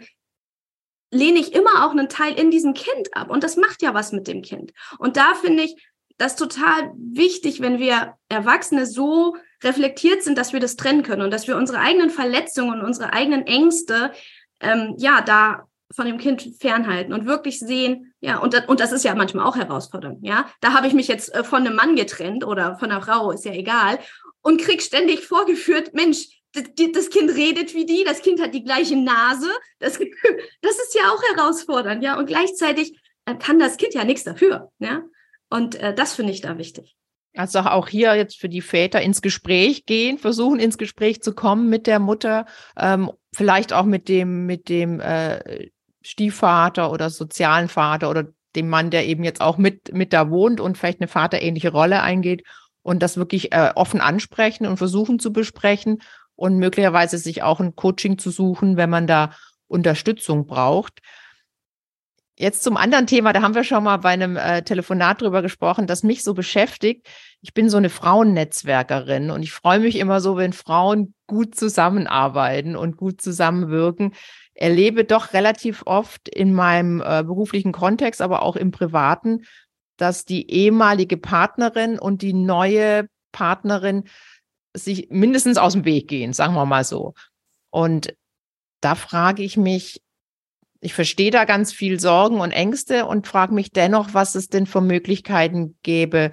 lehne ich immer auch einen Teil in diesem Kind ab. Und das macht ja was mit dem Kind. Und da finde ich das total wichtig, wenn wir Erwachsene so reflektiert sind, dass wir das trennen können und dass wir unsere eigenen Verletzungen und unsere eigenen Ängste, ähm, ja, da von dem Kind fernhalten und wirklich sehen, ja, und, das, und das ist ja manchmal auch herausfordernd, ja. Da habe ich mich jetzt äh, von einem Mann getrennt oder von einer Frau, ist ja egal, und krieg ständig vorgeführt, Mensch, das Kind redet wie die, das Kind hat die gleiche Nase, das, das ist ja auch herausfordernd, ja, und gleichzeitig kann das Kind ja nichts dafür, ja. Und äh, das finde ich da wichtig. Also auch hier jetzt für die Väter ins Gespräch gehen, versuchen ins Gespräch zu kommen mit der Mutter, ähm, vielleicht auch mit dem mit dem äh, Stiefvater oder sozialen Vater oder dem Mann, der eben jetzt auch mit, mit da wohnt und vielleicht eine vaterähnliche Rolle eingeht und das wirklich äh, offen ansprechen und versuchen zu besprechen und möglicherweise sich auch ein Coaching zu suchen, wenn man da Unterstützung braucht. Jetzt zum anderen Thema, da haben wir schon mal bei einem äh, Telefonat drüber gesprochen, das mich so beschäftigt. Ich bin so eine Frauennetzwerkerin und ich freue mich immer so, wenn Frauen gut zusammenarbeiten und gut zusammenwirken erlebe doch relativ oft in meinem äh, beruflichen Kontext, aber auch im privaten, dass die ehemalige Partnerin und die neue Partnerin sich mindestens aus dem Weg gehen, sagen wir mal so. Und da frage ich mich, ich verstehe da ganz viel Sorgen und Ängste und frage mich dennoch, was es denn für Möglichkeiten gäbe,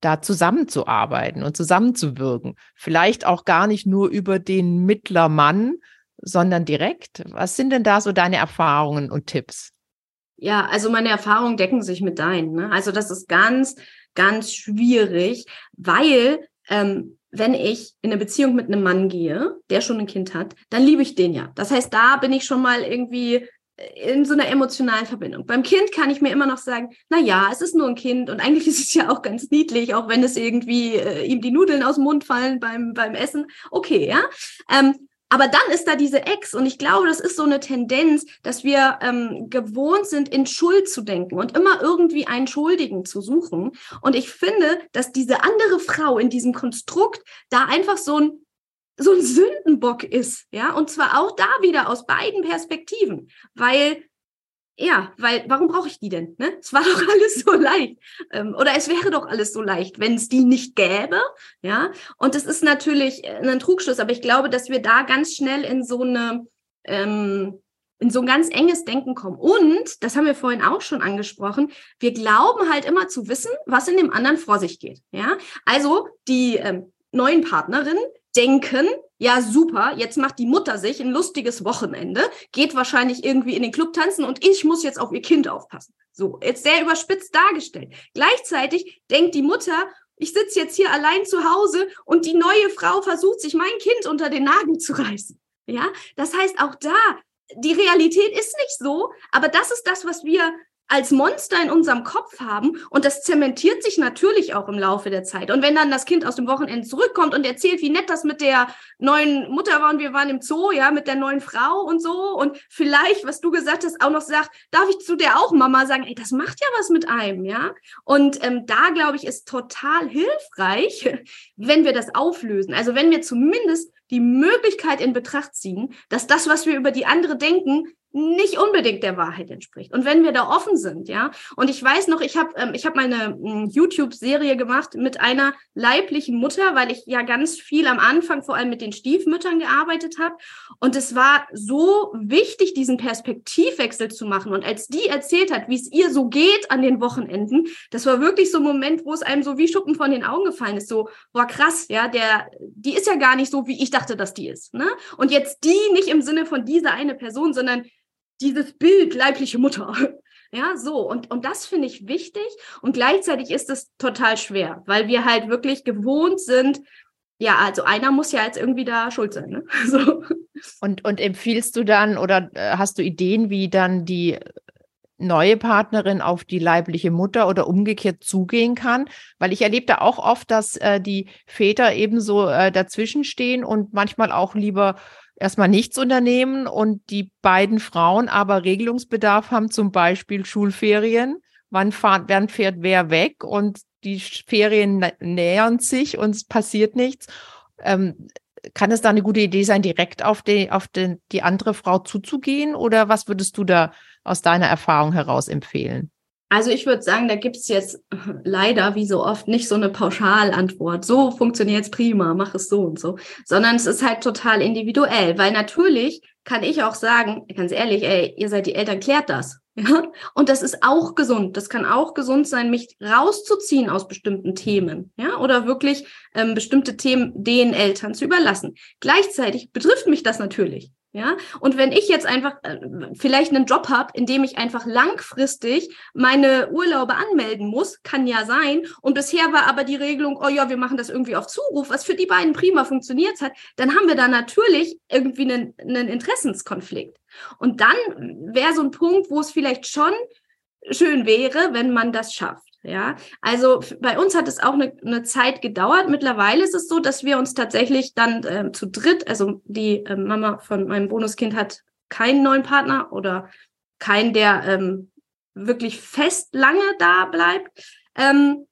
da zusammenzuarbeiten und zusammenzuwirken. Vielleicht auch gar nicht nur über den Mittlermann, sondern direkt. Was sind denn da so deine Erfahrungen und Tipps? Ja, also meine Erfahrungen decken sich mit deinen. Ne? Also das ist ganz, ganz schwierig, weil ähm, wenn ich in eine Beziehung mit einem Mann gehe, der schon ein Kind hat, dann liebe ich den ja. Das heißt, da bin ich schon mal irgendwie in so einer emotionalen Verbindung. Beim Kind kann ich mir immer noch sagen, na ja, es ist nur ein Kind und eigentlich ist es ja auch ganz niedlich, auch wenn es irgendwie äh, ihm die Nudeln aus dem Mund fallen beim beim Essen. Okay, ja. Ähm, aber dann ist da diese Ex und ich glaube, das ist so eine Tendenz, dass wir ähm, gewohnt sind, in Schuld zu denken und immer irgendwie einen Schuldigen zu suchen. Und ich finde, dass diese andere Frau in diesem Konstrukt da einfach so ein so ein Sündenbock ist, ja, und zwar auch da wieder aus beiden Perspektiven, weil ja, weil warum brauche ich die denn? Ne? Es war doch alles so leicht. Ähm, oder es wäre doch alles so leicht, wenn es die nicht gäbe. Ja, und das ist natürlich äh, ein Trugschluss, aber ich glaube, dass wir da ganz schnell in so eine ähm, in so ein ganz enges Denken kommen. Und, das haben wir vorhin auch schon angesprochen, wir glauben halt immer zu wissen, was in dem anderen vor sich geht. Ja, also die ähm, neuen Partnerinnen denken, ja super, jetzt macht die Mutter sich ein lustiges Wochenende, geht wahrscheinlich irgendwie in den Club tanzen und ich muss jetzt auf ihr Kind aufpassen. So, jetzt sehr überspitzt dargestellt. Gleichzeitig denkt die Mutter, ich sitze jetzt hier allein zu Hause und die neue Frau versucht sich mein Kind unter den Nagel zu reißen. Ja, das heißt auch da, die Realität ist nicht so, aber das ist das, was wir als Monster in unserem Kopf haben und das zementiert sich natürlich auch im Laufe der Zeit. Und wenn dann das Kind aus dem Wochenende zurückkommt und erzählt, wie nett das mit der neuen Mutter war und wir waren im Zoo, ja, mit der neuen Frau und so und vielleicht, was du gesagt hast, auch noch sagt, darf ich zu der auch Mama sagen, ey, das macht ja was mit einem, ja. Und ähm, da glaube ich, ist total hilfreich, wenn wir das auflösen. Also wenn wir zumindest die Möglichkeit in Betracht ziehen, dass das, was wir über die andere denken, nicht unbedingt der Wahrheit entspricht. Und wenn wir da offen sind, ja, und ich weiß noch, ich habe ähm, ich habe meine hm, YouTube-Serie gemacht mit einer leiblichen Mutter, weil ich ja ganz viel am Anfang vor allem mit den Stiefmüttern gearbeitet habe. Und es war so wichtig, diesen Perspektivwechsel zu machen. Und als die erzählt hat, wie es ihr so geht an den Wochenenden, das war wirklich so ein Moment, wo es einem so wie Schuppen von den Augen gefallen ist. So, boah, krass, ja, der, die ist ja gar nicht so, wie ich dachte, dass die ist. Ne? Und jetzt die nicht im Sinne von dieser eine Person, sondern dieses Bild leibliche Mutter. Ja, so. Und, und das finde ich wichtig. Und gleichzeitig ist es total schwer, weil wir halt wirklich gewohnt sind, ja, also einer muss ja jetzt irgendwie da schuld sein. Ne? So. Und, und empfiehlst du dann oder äh, hast du Ideen, wie dann die neue Partnerin auf die leibliche Mutter oder umgekehrt zugehen kann? Weil ich erlebe da auch oft, dass äh, die Väter ebenso äh, dazwischen stehen und manchmal auch lieber erstmal nichts unternehmen und die beiden Frauen aber Regelungsbedarf haben, zum Beispiel Schulferien. Wann, fahrt, wann fährt wer weg und die Ferien nähern sich und es passiert nichts. Ähm, kann es da eine gute Idee sein, direkt auf, die, auf den, die andere Frau zuzugehen? Oder was würdest du da aus deiner Erfahrung heraus empfehlen? Also ich würde sagen, da gibt es jetzt leider, wie so oft, nicht so eine Pauschalantwort. So funktioniert es prima, mach es so und so. Sondern es ist halt total individuell. Weil natürlich kann ich auch sagen, ganz ehrlich, ey, ihr seid die Eltern, klärt das. Ja? Und das ist auch gesund. Das kann auch gesund sein, mich rauszuziehen aus bestimmten Themen. Ja? Oder wirklich ähm, bestimmte Themen den Eltern zu überlassen. Gleichzeitig betrifft mich das natürlich. Ja, und wenn ich jetzt einfach äh, vielleicht einen Job habe, in dem ich einfach langfristig meine Urlaube anmelden muss, kann ja sein. Und bisher war aber die Regelung, oh ja, wir machen das irgendwie auf Zuruf, was für die beiden prima funktioniert hat, dann haben wir da natürlich irgendwie einen, einen Interessenskonflikt. Und dann wäre so ein Punkt, wo es vielleicht schon schön wäre, wenn man das schafft. Ja, also bei uns hat es auch eine, eine Zeit gedauert. Mittlerweile ist es so, dass wir uns tatsächlich dann äh, zu dritt, also die äh, Mama von meinem Bonuskind hat keinen neuen Partner oder keinen, der ähm, wirklich fest lange da bleibt. Ähm,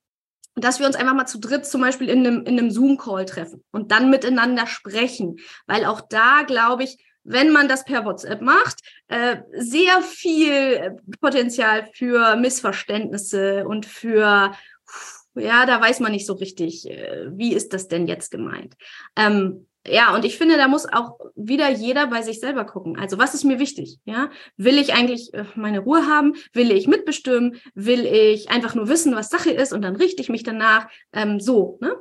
dass wir uns einfach mal zu dritt zum Beispiel in einem, in einem Zoom-Call treffen und dann miteinander sprechen. Weil auch da, glaube ich, wenn man das per WhatsApp macht, äh, sehr viel Potenzial für Missverständnisse und für, ja, da weiß man nicht so richtig, äh, wie ist das denn jetzt gemeint. Ähm, ja, und ich finde, da muss auch wieder jeder bei sich selber gucken. Also, was ist mir wichtig? Ja, will ich eigentlich äh, meine Ruhe haben? Will ich mitbestimmen? Will ich einfach nur wissen, was Sache ist und dann richte ich mich danach? Ähm, so, ne?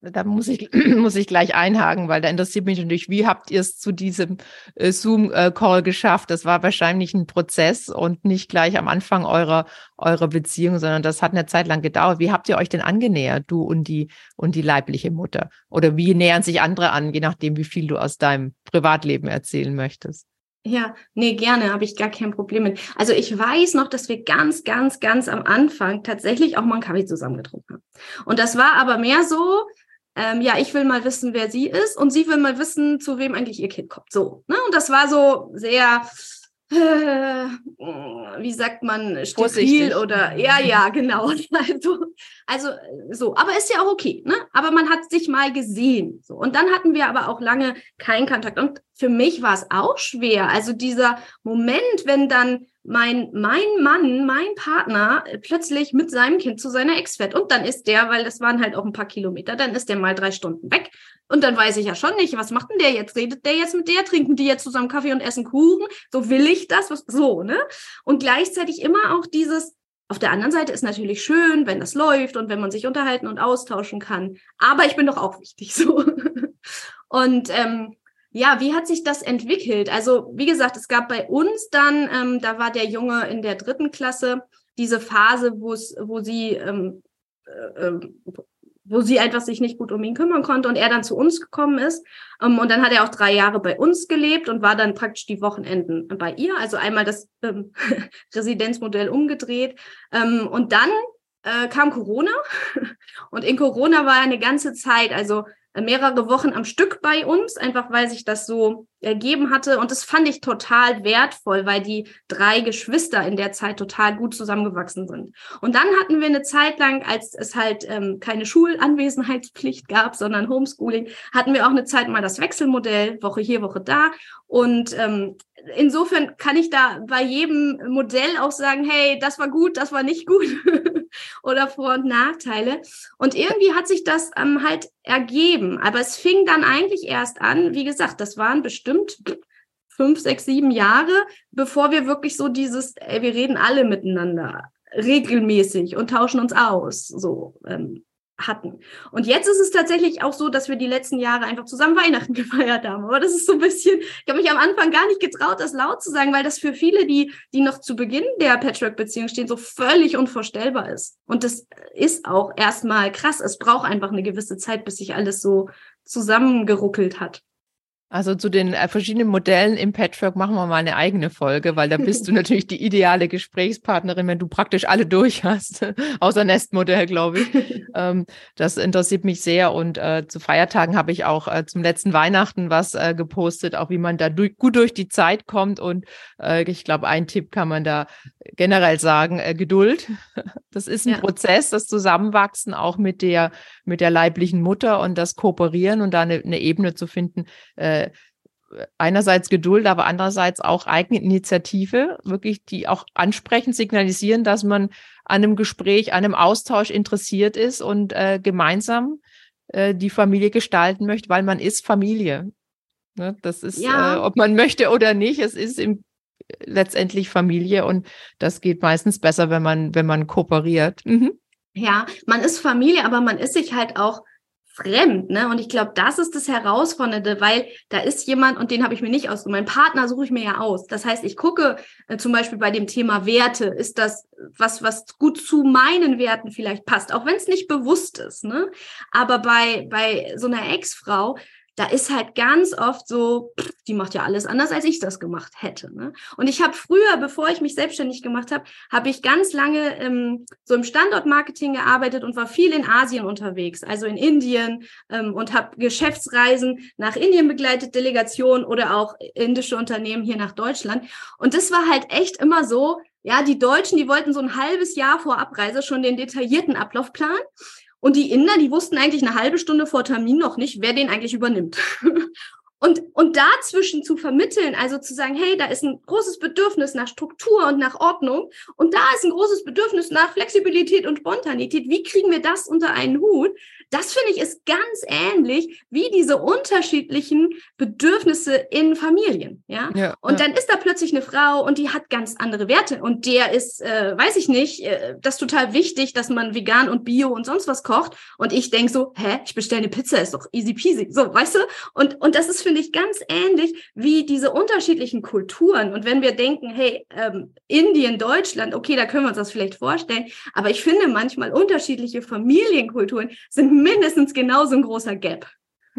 Da muss ich, muss ich gleich einhaken, weil da interessiert mich natürlich, wie habt ihr es zu diesem äh, Zoom-Call geschafft? Das war wahrscheinlich ein Prozess und nicht gleich am Anfang eurer, eurer Beziehung, sondern das hat eine Zeit lang gedauert. Wie habt ihr euch denn angenähert, du und die, und die leibliche Mutter? Oder wie nähern sich andere an, je nachdem, wie viel du aus deinem Privatleben erzählen möchtest? Ja, nee, gerne, habe ich gar kein Problem mit. Also ich weiß noch, dass wir ganz, ganz, ganz am Anfang tatsächlich auch mal einen Kaffee zusammen getrunken haben. Und das war aber mehr so, ähm, ja, ich will mal wissen, wer sie ist und sie will mal wissen, zu wem eigentlich ihr Kind kommt. So, ne? Und das war so sehr, äh, wie sagt man, steril oder ja, ja, genau. Also, also so, aber ist ja auch okay, ne? Aber man hat sich mal gesehen. So. Und dann hatten wir aber auch lange keinen Kontakt. Und für mich war es auch schwer. Also dieser Moment, wenn dann mein, mein Mann, mein Partner äh, plötzlich mit seinem Kind zu seiner Ex fährt. Und dann ist der, weil das waren halt auch ein paar Kilometer, dann ist der mal drei Stunden weg. Und dann weiß ich ja schon nicht, was macht denn der jetzt? Redet der jetzt mit der? Trinken die jetzt zusammen Kaffee und essen Kuchen? So will ich das? Was, so, ne? Und gleichzeitig immer auch dieses, auf der anderen Seite ist natürlich schön, wenn das läuft und wenn man sich unterhalten und austauschen kann. Aber ich bin doch auch wichtig, so. Und ähm, ja, wie hat sich das entwickelt? Also, wie gesagt, es gab bei uns dann, ähm, da war der Junge in der dritten Klasse, diese Phase, wo sie, ähm, äh, ähm, wo sie einfach sich nicht gut um ihn kümmern konnte und er dann zu uns gekommen ist. Ähm, und dann hat er auch drei Jahre bei uns gelebt und war dann praktisch die Wochenenden bei ihr. Also einmal das ähm, Residenzmodell umgedreht. Ähm, und dann äh, kam Corona und in Corona war eine ganze Zeit, also mehrere Wochen am Stück bei uns, einfach weil sich das so ergeben hatte. Und das fand ich total wertvoll, weil die drei Geschwister in der Zeit total gut zusammengewachsen sind. Und dann hatten wir eine Zeit lang, als es halt ähm, keine Schulanwesenheitspflicht gab, sondern Homeschooling, hatten wir auch eine Zeit mal das Wechselmodell, Woche hier, Woche da. Und ähm, insofern kann ich da bei jedem Modell auch sagen, hey, das war gut, das war nicht gut oder Vor- und Nachteile. Und irgendwie hat sich das ähm, halt ergeben. Aber es fing dann eigentlich erst an, wie gesagt, das waren bestimmt fünf, sechs, sieben Jahre, bevor wir wirklich so dieses, ey, wir reden alle miteinander regelmäßig und tauschen uns aus. So, ähm, hatten. Und jetzt ist es tatsächlich auch so, dass wir die letzten Jahre einfach zusammen Weihnachten gefeiert haben. Aber das ist so ein bisschen, ich habe mich am Anfang gar nicht getraut, das laut zu sagen, weil das für viele, die, die noch zu Beginn der Patchwork-Beziehung stehen, so völlig unvorstellbar ist. Und das ist auch erstmal krass. Es braucht einfach eine gewisse Zeit, bis sich alles so zusammengeruckelt hat. Also zu den äh, verschiedenen Modellen im Patchwork machen wir mal eine eigene Folge, weil da bist du natürlich die ideale Gesprächspartnerin, wenn du praktisch alle durch hast, außer Nestmodell, glaube ich. ähm, das interessiert mich sehr und äh, zu Feiertagen habe ich auch äh, zum letzten Weihnachten was äh, gepostet, auch wie man da durch, gut durch die Zeit kommt und äh, ich glaube, ein Tipp kann man da generell sagen, äh, Geduld. Das ist ein ja. Prozess, das Zusammenwachsen auch mit der, mit der leiblichen Mutter und das Kooperieren und da eine, eine Ebene zu finden, äh, einerseits Geduld, aber andererseits auch eigene Initiative, wirklich die auch ansprechend signalisieren, dass man an einem Gespräch, an einem Austausch interessiert ist und äh, gemeinsam äh, die Familie gestalten möchte, weil man ist Familie. Ne? Das ist, ja. äh, ob man möchte oder nicht, es ist im letztendlich Familie und das geht meistens besser, wenn man, wenn man kooperiert. Mhm. Ja, man ist Familie, aber man ist sich halt auch fremd, ne? Und ich glaube, das ist das Herausfordernde, weil da ist jemand, und den habe ich mir nicht ausgesucht. Mein Partner suche ich mir ja aus. Das heißt, ich gucke äh, zum Beispiel bei dem Thema Werte, ist das was, was gut zu meinen Werten vielleicht passt, auch wenn es nicht bewusst ist, ne? Aber bei, bei so einer Ex-Frau, da ist halt ganz oft so, pff, die macht ja alles anders, als ich das gemacht hätte. Ne? Und ich habe früher, bevor ich mich selbstständig gemacht habe, habe ich ganz lange ähm, so im Standortmarketing gearbeitet und war viel in Asien unterwegs, also in Indien ähm, und habe Geschäftsreisen nach Indien begleitet, Delegationen oder auch indische Unternehmen hier nach Deutschland. Und das war halt echt immer so, ja, die Deutschen, die wollten so ein halbes Jahr vor Abreise schon den detaillierten Ablaufplan. Und die Inder, die wussten eigentlich eine halbe Stunde vor Termin noch nicht, wer den eigentlich übernimmt. Und, und dazwischen zu vermitteln, also zu sagen, hey, da ist ein großes Bedürfnis nach Struktur und nach Ordnung und da ist ein großes Bedürfnis nach Flexibilität und Spontanität. Wie kriegen wir das unter einen Hut? Das finde ich ist ganz ähnlich wie diese unterschiedlichen Bedürfnisse in Familien. Ja. ja und ja. dann ist da plötzlich eine Frau und die hat ganz andere Werte und der ist, äh, weiß ich nicht, äh, das total wichtig, dass man vegan und bio und sonst was kocht. Und ich denke so, hä, ich bestelle eine Pizza, ist doch easy peasy. So, weißt du? Und, und das ist finde ich ganz ähnlich wie diese unterschiedlichen Kulturen. Und wenn wir denken, hey, ähm, Indien, Deutschland, okay, da können wir uns das vielleicht vorstellen. Aber ich finde manchmal unterschiedliche Familienkulturen sind mindestens genauso ein großer Gap.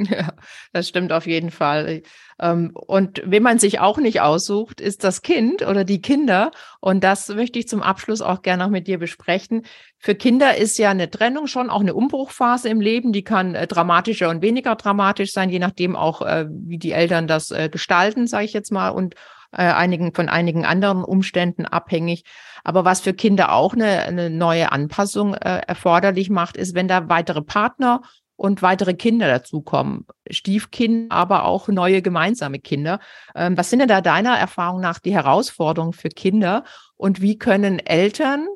Ja, das stimmt auf jeden Fall. Ähm, und wenn man sich auch nicht aussucht, ist das Kind oder die Kinder. Und das möchte ich zum Abschluss auch gerne noch mit dir besprechen. Für Kinder ist ja eine Trennung schon auch eine Umbruchphase im Leben. Die kann äh, dramatischer und weniger dramatisch sein, je nachdem auch, äh, wie die Eltern das äh, gestalten, sage ich jetzt mal. Und einigen von einigen anderen Umständen abhängig. Aber was für Kinder auch eine, eine neue Anpassung äh, erforderlich macht, ist, wenn da weitere Partner und weitere Kinder dazukommen. Stiefkind, aber auch neue gemeinsame Kinder. Ähm, was sind denn da deiner Erfahrung nach die Herausforderungen für Kinder und wie können Eltern,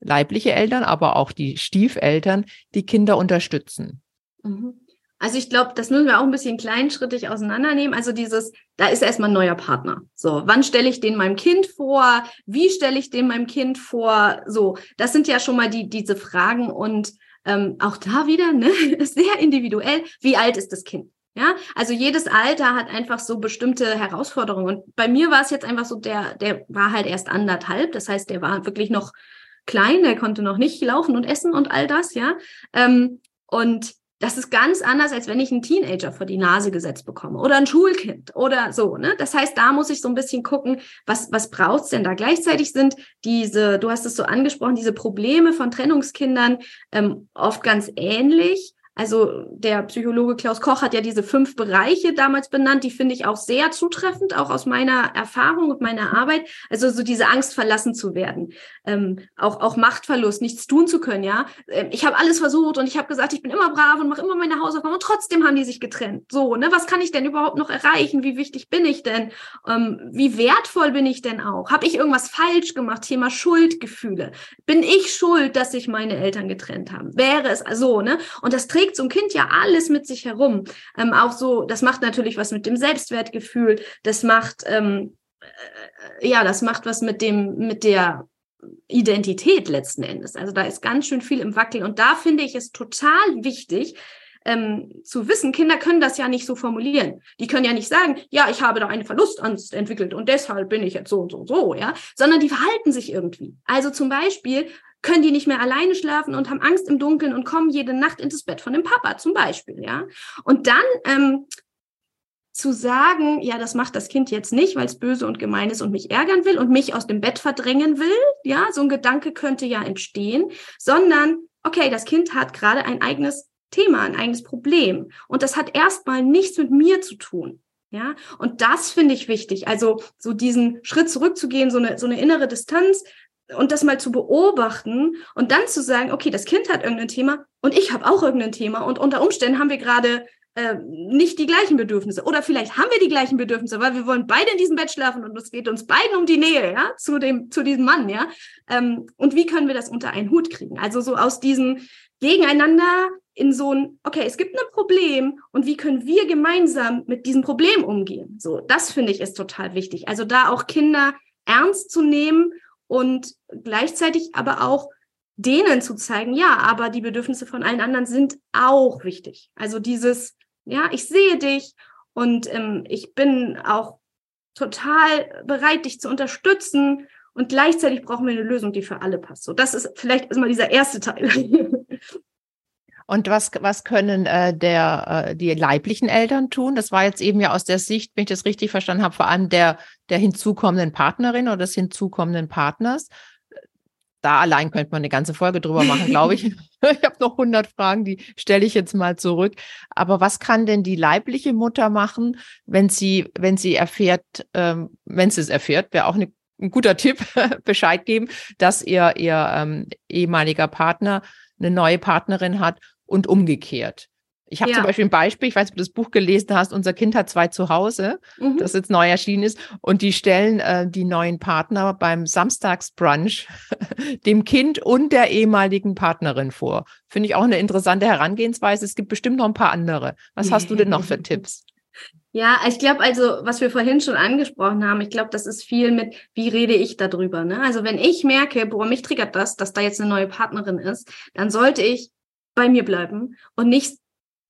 leibliche Eltern, aber auch die Stiefeltern, die Kinder unterstützen? Mhm. Also ich glaube, das müssen wir auch ein bisschen kleinschrittig auseinandernehmen. Also dieses, da ist erstmal ein neuer Partner. So, wann stelle ich den meinem Kind vor? Wie stelle ich den meinem Kind vor? So, das sind ja schon mal die diese Fragen und ähm, auch da wieder ne, sehr individuell. Wie alt ist das Kind? Ja, also jedes Alter hat einfach so bestimmte Herausforderungen. Und bei mir war es jetzt einfach so, der, der war halt erst anderthalb. Das heißt, der war wirklich noch klein, der konnte noch nicht laufen und essen und all das, ja. Ähm, und das ist ganz anders, als wenn ich einen Teenager vor die Nase gesetzt bekomme oder ein Schulkind oder so. Ne? Das heißt, da muss ich so ein bisschen gucken, was, was braucht's denn da? Gleichzeitig sind diese, du hast es so angesprochen, diese Probleme von Trennungskindern ähm, oft ganz ähnlich. Also der Psychologe Klaus Koch hat ja diese fünf Bereiche damals benannt, die finde ich auch sehr zutreffend, auch aus meiner Erfahrung und meiner Arbeit. Also so diese Angst verlassen zu werden, ähm, auch auch Machtverlust, nichts tun zu können. Ja, ähm, ich habe alles versucht und ich habe gesagt, ich bin immer brav und mache immer meine Hausaufgaben und trotzdem haben die sich getrennt. So, ne, was kann ich denn überhaupt noch erreichen? Wie wichtig bin ich denn? Ähm, wie wertvoll bin ich denn auch? Habe ich irgendwas falsch gemacht? Thema Schuldgefühle. Bin ich schuld, dass sich meine Eltern getrennt haben? Wäre es so, ne? Und das trägt so ein Kind ja alles mit sich herum. Ähm, auch so, das macht natürlich was mit dem Selbstwertgefühl. Das macht, ähm, äh, ja, das macht was mit dem, mit der Identität letzten Endes. Also da ist ganz schön viel im Wackeln. Und da finde ich es total wichtig, ähm, zu wissen, Kinder können das ja nicht so formulieren. Die können ja nicht sagen, ja, ich habe da eine Verlustangst entwickelt und deshalb bin ich jetzt so und so und so, ja, sondern die verhalten sich irgendwie. Also zum Beispiel können die nicht mehr alleine schlafen und haben Angst im Dunkeln und kommen jede Nacht ins Bett von dem Papa zum Beispiel, ja. Und dann ähm, zu sagen, ja, das macht das Kind jetzt nicht, weil es böse und gemein ist und mich ärgern will und mich aus dem Bett verdrängen will, ja, so ein Gedanke könnte ja entstehen, sondern, okay, das Kind hat gerade ein eigenes Thema, ein eigenes Problem und das hat erstmal nichts mit mir zu tun. Ja, und das finde ich wichtig. Also so diesen Schritt zurückzugehen, so eine, so eine innere Distanz, und das mal zu beobachten und dann zu sagen, okay, das Kind hat irgendein Thema und ich habe auch irgendein Thema und unter Umständen haben wir gerade äh, nicht die gleichen Bedürfnisse oder vielleicht haben wir die gleichen Bedürfnisse, weil wir wollen beide in diesem Bett schlafen und es geht uns beiden um die Nähe, ja, zu dem zu diesem Mann, ja. Ähm, und wie können wir das unter einen Hut kriegen? Also so aus diesem Gegeneinander in so ein, okay, es gibt ein Problem und wie können wir gemeinsam mit diesem Problem umgehen? So, das finde ich ist total wichtig. Also da auch Kinder ernst zu nehmen und gleichzeitig aber auch denen zu zeigen, ja, aber die Bedürfnisse von allen anderen sind auch wichtig. Also dieses, ja, ich sehe dich und ähm, ich bin auch total bereit, dich zu unterstützen und gleichzeitig brauchen wir eine Lösung, die für alle passt. So, das ist vielleicht erstmal dieser erste Teil. Und was, was können äh, der, äh, die leiblichen Eltern tun? Das war jetzt eben ja aus der Sicht, wenn ich das richtig verstanden habe, vor allem der, der hinzukommenden Partnerin oder des hinzukommenden Partners. Da allein könnte man eine ganze Folge drüber machen, glaube ich. ich habe noch 100 Fragen, die stelle ich jetzt mal zurück. Aber was kann denn die leibliche Mutter machen, wenn sie, wenn sie erfährt, ähm, wenn sie es erfährt, wäre auch eine, ein guter Tipp, Bescheid geben, dass ihr, ihr ähm, ehemaliger Partner eine neue Partnerin hat und umgekehrt. Ich habe ja. zum Beispiel ein Beispiel, ich weiß, ob du das Buch gelesen hast, unser Kind hat zwei zu Hause, mhm. das jetzt neu erschienen ist, und die stellen äh, die neuen Partner beim Samstagsbrunch dem Kind und der ehemaligen Partnerin vor. Finde ich auch eine interessante Herangehensweise. Es gibt bestimmt noch ein paar andere. Was hast du denn noch für Tipps? Ja, ich glaube also, was wir vorhin schon angesprochen haben, ich glaube, das ist viel mit, wie rede ich darüber. Ne? Also wenn ich merke, boah, mich triggert das, dass da jetzt eine neue Partnerin ist, dann sollte ich bei mir bleiben und nicht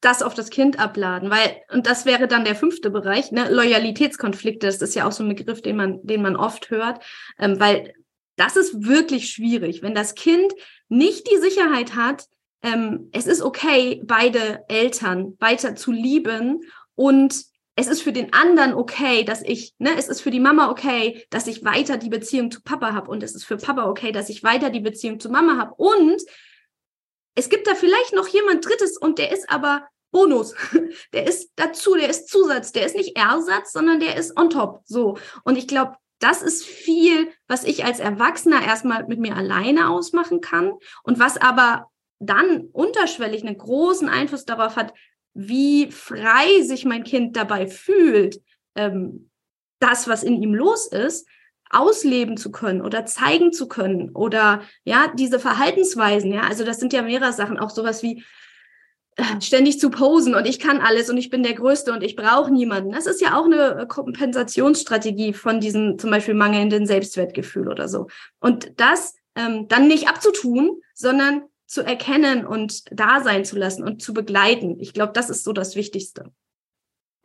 das auf das Kind abladen, weil, und das wäre dann der fünfte Bereich, ne, Loyalitätskonflikte, das ist ja auch so ein Begriff, den man, den man oft hört, ähm, weil das ist wirklich schwierig, wenn das Kind nicht die Sicherheit hat, ähm, es ist okay, beide Eltern weiter zu lieben und es ist für den anderen okay, dass ich, ne, es ist für die Mama okay, dass ich weiter die Beziehung zu Papa habe und es ist für Papa okay, dass ich weiter die Beziehung zu Mama habe und es gibt da vielleicht noch jemand Drittes und der ist aber Bonus. Der ist dazu, der ist Zusatz, der ist nicht Ersatz, sondern der ist on top. So. Und ich glaube, das ist viel, was ich als Erwachsener erstmal mit mir alleine ausmachen kann und was aber dann unterschwellig einen großen Einfluss darauf hat, wie frei sich mein Kind dabei fühlt, ähm, das, was in ihm los ist, ausleben zu können oder zeigen zu können oder ja, diese Verhaltensweisen, ja, also das sind ja mehrere Sachen, auch sowas wie äh, ständig zu posen und ich kann alles und ich bin der Größte und ich brauche niemanden. Das ist ja auch eine Kompensationsstrategie von diesem zum Beispiel mangelnden Selbstwertgefühl oder so. Und das ähm, dann nicht abzutun, sondern zu erkennen und da sein zu lassen und zu begleiten. Ich glaube, das ist so das Wichtigste.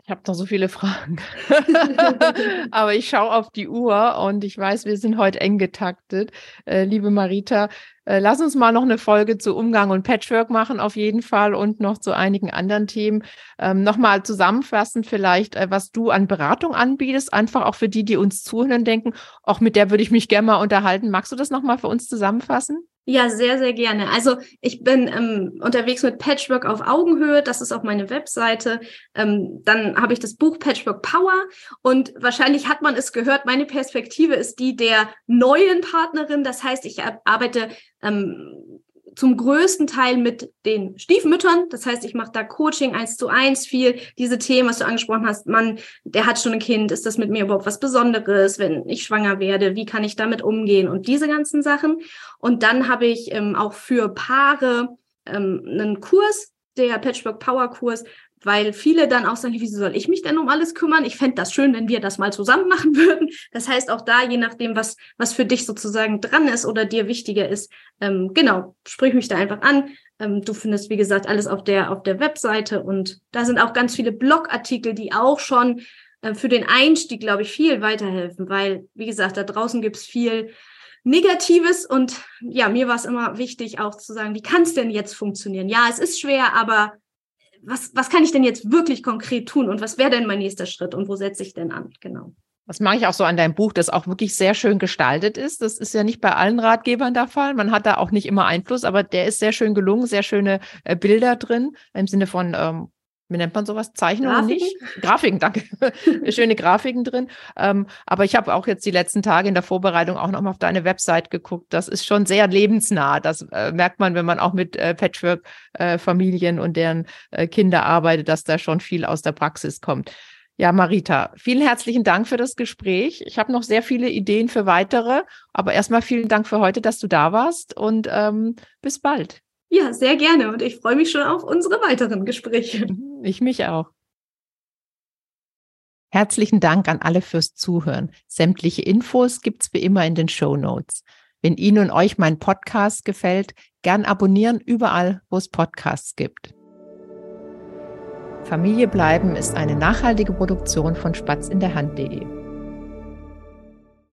Ich habe noch so viele Fragen. Aber ich schaue auf die Uhr und ich weiß, wir sind heute eng getaktet. Äh, liebe Marita, äh, lass uns mal noch eine Folge zu Umgang und Patchwork machen, auf jeden Fall, und noch zu einigen anderen Themen. Ähm, Nochmal zusammenfassend vielleicht, äh, was du an Beratung anbietest, einfach auch für die, die uns zuhören denken, auch mit der würde ich mich gerne mal unterhalten. Magst du das nochmal für uns zusammenfassen? Ja, sehr, sehr gerne. Also ich bin ähm, unterwegs mit Patchwork auf Augenhöhe. Das ist auch meine Webseite. Ähm, dann habe ich das Buch Patchwork Power. Und wahrscheinlich hat man es gehört, meine Perspektive ist die der neuen Partnerin. Das heißt, ich arbeite ähm, zum größten Teil mit den Stiefmüttern. Das heißt, ich mache da Coaching eins zu eins viel. Diese Themen, was du angesprochen hast, Mann, der hat schon ein Kind, ist das mit mir überhaupt was Besonderes, wenn ich schwanger werde? Wie kann ich damit umgehen? Und diese ganzen Sachen. Und dann habe ich ähm, auch für Paare ähm, einen Kurs, der Patchwork Power Kurs, weil viele dann auch sagen, wieso soll ich mich denn um alles kümmern? Ich fände das schön, wenn wir das mal zusammen machen würden. Das heißt, auch da, je nachdem, was, was für dich sozusagen dran ist oder dir wichtiger ist, ähm, genau, sprich mich da einfach an. Ähm, du findest, wie gesagt, alles auf der, auf der Webseite und da sind auch ganz viele Blogartikel, die auch schon äh, für den Einstieg, glaube ich, viel weiterhelfen, weil, wie gesagt, da draußen gibt's viel Negatives und ja, mir war es immer wichtig auch zu sagen, wie kann es denn jetzt funktionieren? Ja, es ist schwer, aber was, was kann ich denn jetzt wirklich konkret tun und was wäre denn mein nächster Schritt und wo setze ich denn an? Genau. Das mache ich auch so an deinem Buch, das auch wirklich sehr schön gestaltet ist. Das ist ja nicht bei allen Ratgebern der Fall. Man hat da auch nicht immer Einfluss, aber der ist sehr schön gelungen, sehr schöne äh, Bilder drin, im Sinne von ähm, wie nennt man sowas? Zeichnungen Grafiken? nicht? Grafiken, danke. Schöne Grafiken drin. Ähm, aber ich habe auch jetzt die letzten Tage in der Vorbereitung auch nochmal auf deine Website geguckt. Das ist schon sehr lebensnah. Das äh, merkt man, wenn man auch mit äh, Patchwork-Familien äh, und deren äh, Kinder arbeitet, dass da schon viel aus der Praxis kommt. Ja, Marita, vielen herzlichen Dank für das Gespräch. Ich habe noch sehr viele Ideen für weitere, aber erstmal vielen Dank für heute, dass du da warst und ähm, bis bald. Ja, sehr gerne und ich freue mich schon auf unsere weiteren Gespräche. Ich mich auch. Herzlichen Dank an alle fürs Zuhören. Sämtliche Infos gibt's wie immer in den Show Notes. Wenn Ihnen und euch mein Podcast gefällt, gern abonnieren überall, wo es Podcasts gibt. Familie bleiben ist eine nachhaltige Produktion von Spatz in der Hand.de.